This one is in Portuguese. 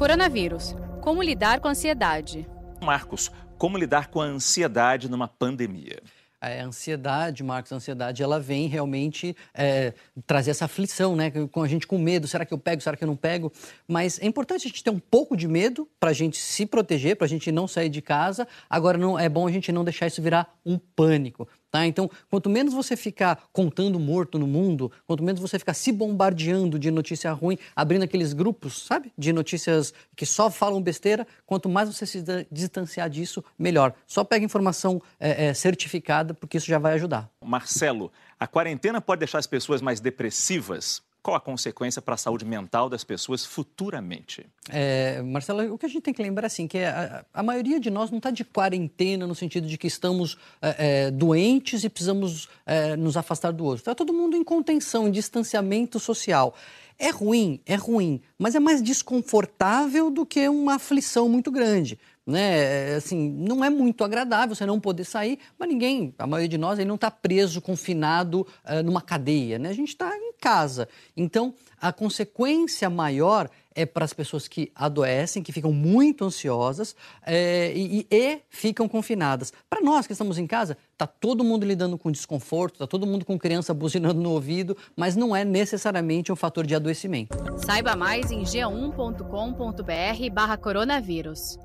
Coronavírus. Como lidar com a ansiedade? Marcos, como lidar com a ansiedade numa pandemia? A ansiedade, Marcos, a ansiedade, ela vem realmente é, trazer essa aflição, né? Com a gente com medo, será que eu pego, será que eu não pego? Mas é importante a gente ter um pouco de medo para a gente se proteger, para a gente não sair de casa. Agora, não é bom a gente não deixar isso virar um pânico. Tá? Então, quanto menos você ficar contando morto no mundo, quanto menos você ficar se bombardeando de notícia ruim, abrindo aqueles grupos, sabe? De notícias que só falam besteira, quanto mais você se distanciar disso, melhor. Só pega informação é, é, certificada, porque isso já vai ajudar. Marcelo, a quarentena pode deixar as pessoas mais depressivas? Qual a consequência para a saúde mental das pessoas futuramente? É, Marcela, o que a gente tem que lembrar é assim, que a, a maioria de nós não está de quarentena no sentido de que estamos é, é, doentes e precisamos é, nos afastar do outro. Está todo mundo em contenção, em distanciamento social. É ruim, é ruim, mas é mais desconfortável do que uma aflição muito grande né? Assim, não é muito agradável você não poder sair, mas ninguém, a maioria de nós, ele não está preso, confinado uh, numa cadeia, né? A gente está em casa. Então, a consequência maior é para as pessoas que adoecem, que ficam muito ansiosas é, e, e, ficam confinadas. Para nós que estamos em casa, está todo mundo lidando com desconforto, está todo mundo com criança buzinando no ouvido, mas não é necessariamente um fator de adoecimento. Saiba mais em g1.com.br barra coronavírus.